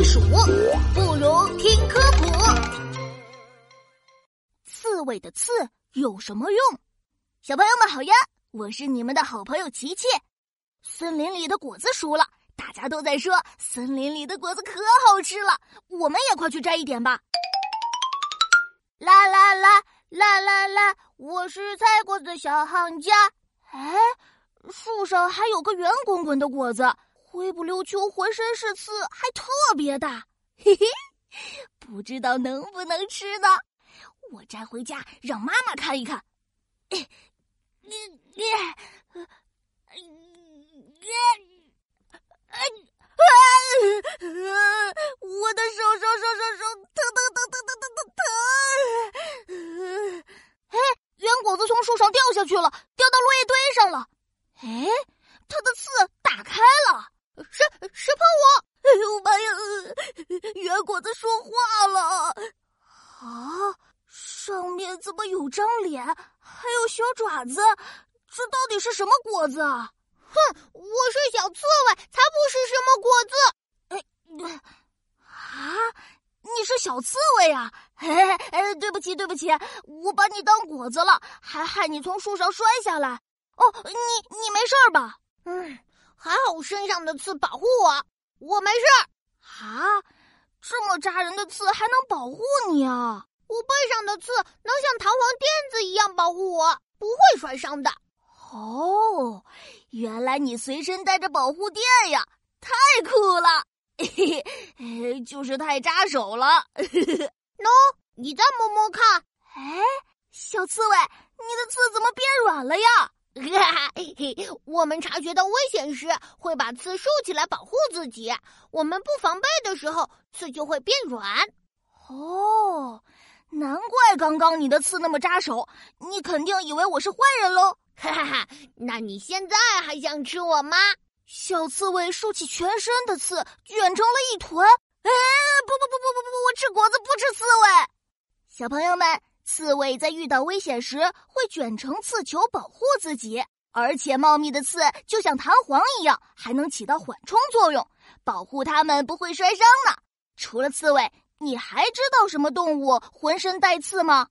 避暑，不如听科普。刺猬的刺有什么用？小朋友们好呀，我是你们的好朋友琪琪。森林里的果子熟了，大家都在说森林里的果子可好吃了，我们也快去摘一点吧。啦啦啦啦啦啦！我是采果子小行家。哎，树上还有个圆滚滚的果子，灰不溜秋，浑身是刺，还特别大。嘿嘿，不知道能不能吃呢？我摘回家让妈妈看一看。哎，你你，哎，哎，我的手手手手手疼疼疼疼疼疼疼疼！哎，圆果子从树上掉下去了，掉到落叶堆上了。哎，它的刺打开了，是是碰我！哎呦妈呀！圆果子说话了啊！上面怎么有张脸，还有小爪子？这到底是什么果子啊？哼，我是小刺猬，才不是什么果子！哎，啊，你是小刺猬呀？哎哎，对不起对不起，我把你当果子了，还害你从树上摔下来。哦，你你没事吧？嗯，还好我身上的刺保护我，我没事。啊，这么扎人的刺还能保护你啊？我背上的刺能像弹簧垫子一样保护我，不会摔伤的。哦，原来你随身带着保护垫呀，太酷了！嘿嘿，就是太扎手了。喏，你再摸摸看。哎，小刺猬，你的刺怎么变软了呀？哈哈，我们察觉到危险时会把刺竖起来保护自己，我们不防备的时候，刺就会变软。哦。难怪刚刚你的刺那么扎手，你肯定以为我是坏人喽！哈哈哈，那你现在还想吃我吗？小刺猬竖起全身的刺，卷成了一团。哎，不不不不不不，我吃果子不吃刺猬。小朋友们，刺猬在遇到危险时会卷成刺球保护自己，而且茂密的刺就像弹簧一样，还能起到缓冲作用，保护它们不会摔伤呢。除了刺猬。你还知道什么动物浑身带刺吗？